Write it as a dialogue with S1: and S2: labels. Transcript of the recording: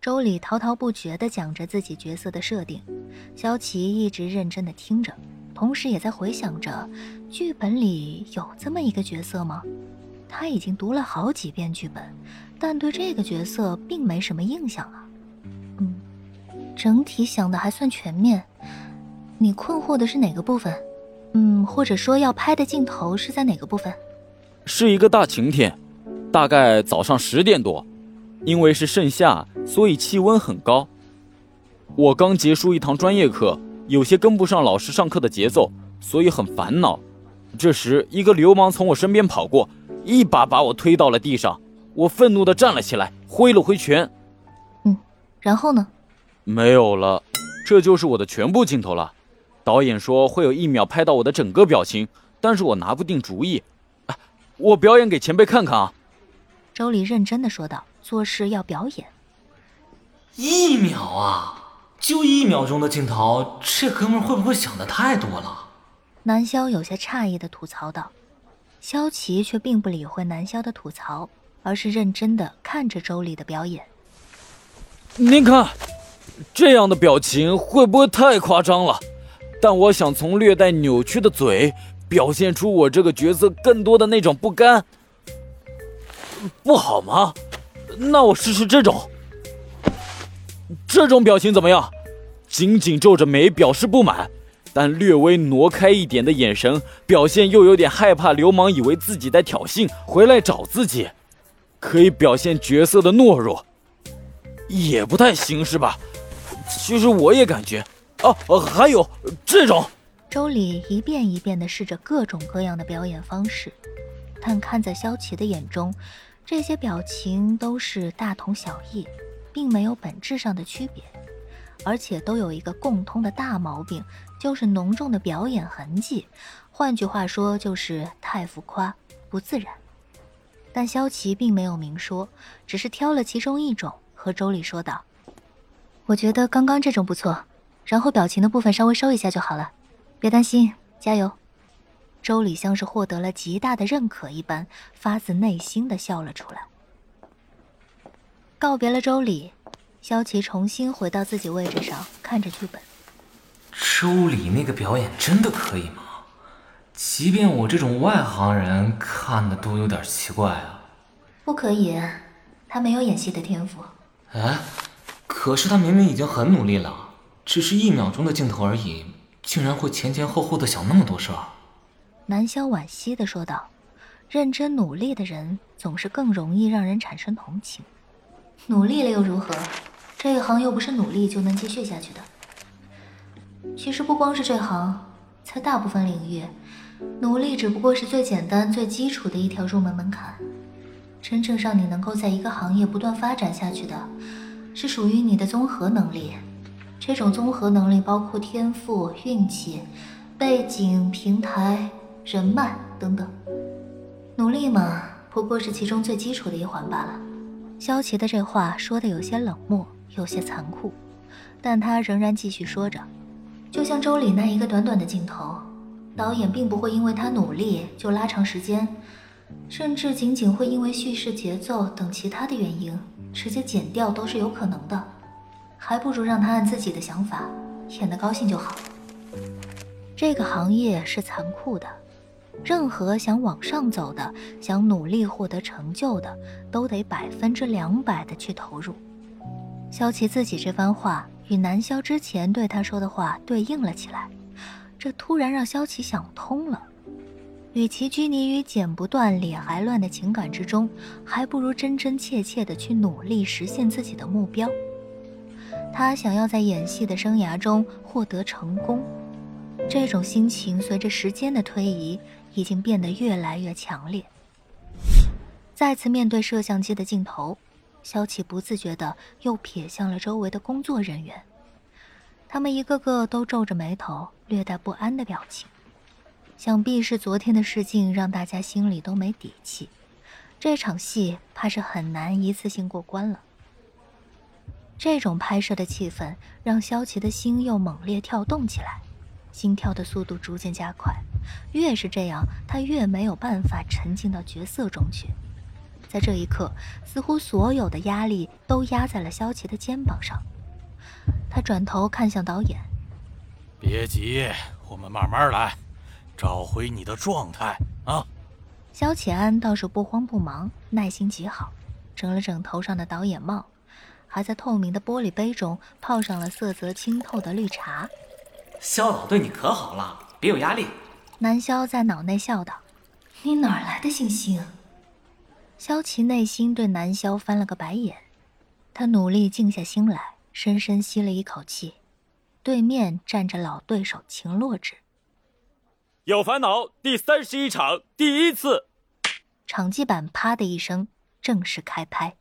S1: 周礼滔滔不绝地讲着自己角色的设定，萧琪一直认真地听着，同时也在回想着，剧本里有这么一个角色吗？他已经读了好几遍剧本，但对这个角色并没什么印象啊。嗯，整体想的还算全面。你困惑的是哪个部分？嗯，或者说要拍的镜头是在哪个部分？
S2: 是一个大晴天，大概早上十点多。因为是盛夏，所以气温很高。我刚结束一堂专业课，有些跟不上老师上课的节奏，所以很烦恼。这时，一个流氓从我身边跑过，一把把我推到了地上。我愤怒地站了起来，挥了挥拳。
S1: 嗯，然后呢？
S2: 没有了，这就是我的全部镜头了。导演说会有一秒拍到我的整个表情，但是我拿不定主意。我表演给前辈看看啊。
S1: 周礼认真的说道。做事要表演，
S3: 一秒啊，就一秒钟的镜头，这哥们会不会想的太多了？
S1: 南萧有些诧异的吐槽道。萧琪却并不理会南萧的吐槽，而是认真的看着周丽的表演。
S2: 您看，这样的表情会不会太夸张了？但我想从略带扭曲的嘴，表现出我这个角色更多的那种不甘，不好吗？那我试试这种，这种表情怎么样？紧紧皱着眉表示不满，但略微挪开一点的眼神，表现又有点害怕流氓以为自己在挑衅，回来找自己，可以表现角色的懦弱，也不太行是吧？其实我也感觉，哦，还有这种。
S1: 周礼一遍一遍地试着各种各样的表演方式，但看在萧琪的眼中。这些表情都是大同小异，并没有本质上的区别，而且都有一个共通的大毛病，就是浓重的表演痕迹。换句话说，就是太浮夸、不自然。但萧琪并没有明说，只是挑了其中一种，和周礼说道：“我觉得刚刚这种不错，然后表情的部分稍微收一下就好了，别担心，加油。”周礼像是获得了极大的认可一般，发自内心的笑了出来。告别了周礼，萧琪重新回到自己位置上，看着剧本。
S3: 周礼那个表演真的可以吗？即便我这种外行人看的都有点奇怪啊。
S1: 不可以，他没有演戏的天赋。
S3: 哎，可是他明明已经很努力了，只是一秒钟的镜头而已，竟然会前前后后的想那么多事儿。
S1: 南萧惋惜的说道：“认真努力的人总是更容易让人产生同情。努力了又如何？这一行又不是努力就能继续下去的。其实不光是这行，在大部分领域，努力只不过是最简单、最基础的一条入门门槛。真正让你能够在一个行业不断发展下去的，是属于你的综合能力。这种综合能力包括天赋、运气、背景、平台。”人脉等等，努力嘛，不过是其中最基础的一环罢了。萧琪的这话说的有些冷漠，有些残酷，但他仍然继续说着：“就像周礼那一个短短的镜头，导演并不会因为他努力就拉长时间，甚至仅仅会因为叙事节奏等其他的原因直接剪掉都是有可能的，还不如让他按自己的想法演得高兴就好。这个行业是残酷的。”任何想往上走的、想努力获得成就的，都得百分之两百的去投入。萧琪自己这番话与南萧之前对他说的话对应了起来，这突然让萧琪想通了：与其拘泥于剪不断、理还乱的情感之中，还不如真真切切的去努力实现自己的目标。他想要在演戏的生涯中获得成功，这种心情随着时间的推移。已经变得越来越强烈。再次面对摄像机的镜头，萧琪不自觉的又瞥向了周围的工作人员，他们一个个都皱着眉头，略带不安的表情。想必是昨天的事情让大家心里都没底气，这场戏怕是很难一次性过关了。这种拍摄的气氛让萧琪的心又猛烈跳动起来。心跳的速度逐渐加快，越是这样，他越没有办法沉浸到角色中去。在这一刻，似乎所有的压力都压在了萧琪的肩膀上。他转头看向导演：“
S4: 别急，我们慢慢来，找回你的状态啊。”
S1: 萧启安倒是不慌不忙，耐心极好，整了整头上的导演帽，还在透明的玻璃杯中泡上了色泽清透的绿茶。
S3: 萧导对你可好了，别有压力。
S1: 南萧在脑内笑道：“你哪来的信心？”萧琪内心对南萧翻了个白眼，他努力静下心来，深深吸了一口气。对面站着老对手秦洛之。
S2: 有烦恼第三十一场第一次，
S1: 场记板啪的一声，正式开拍。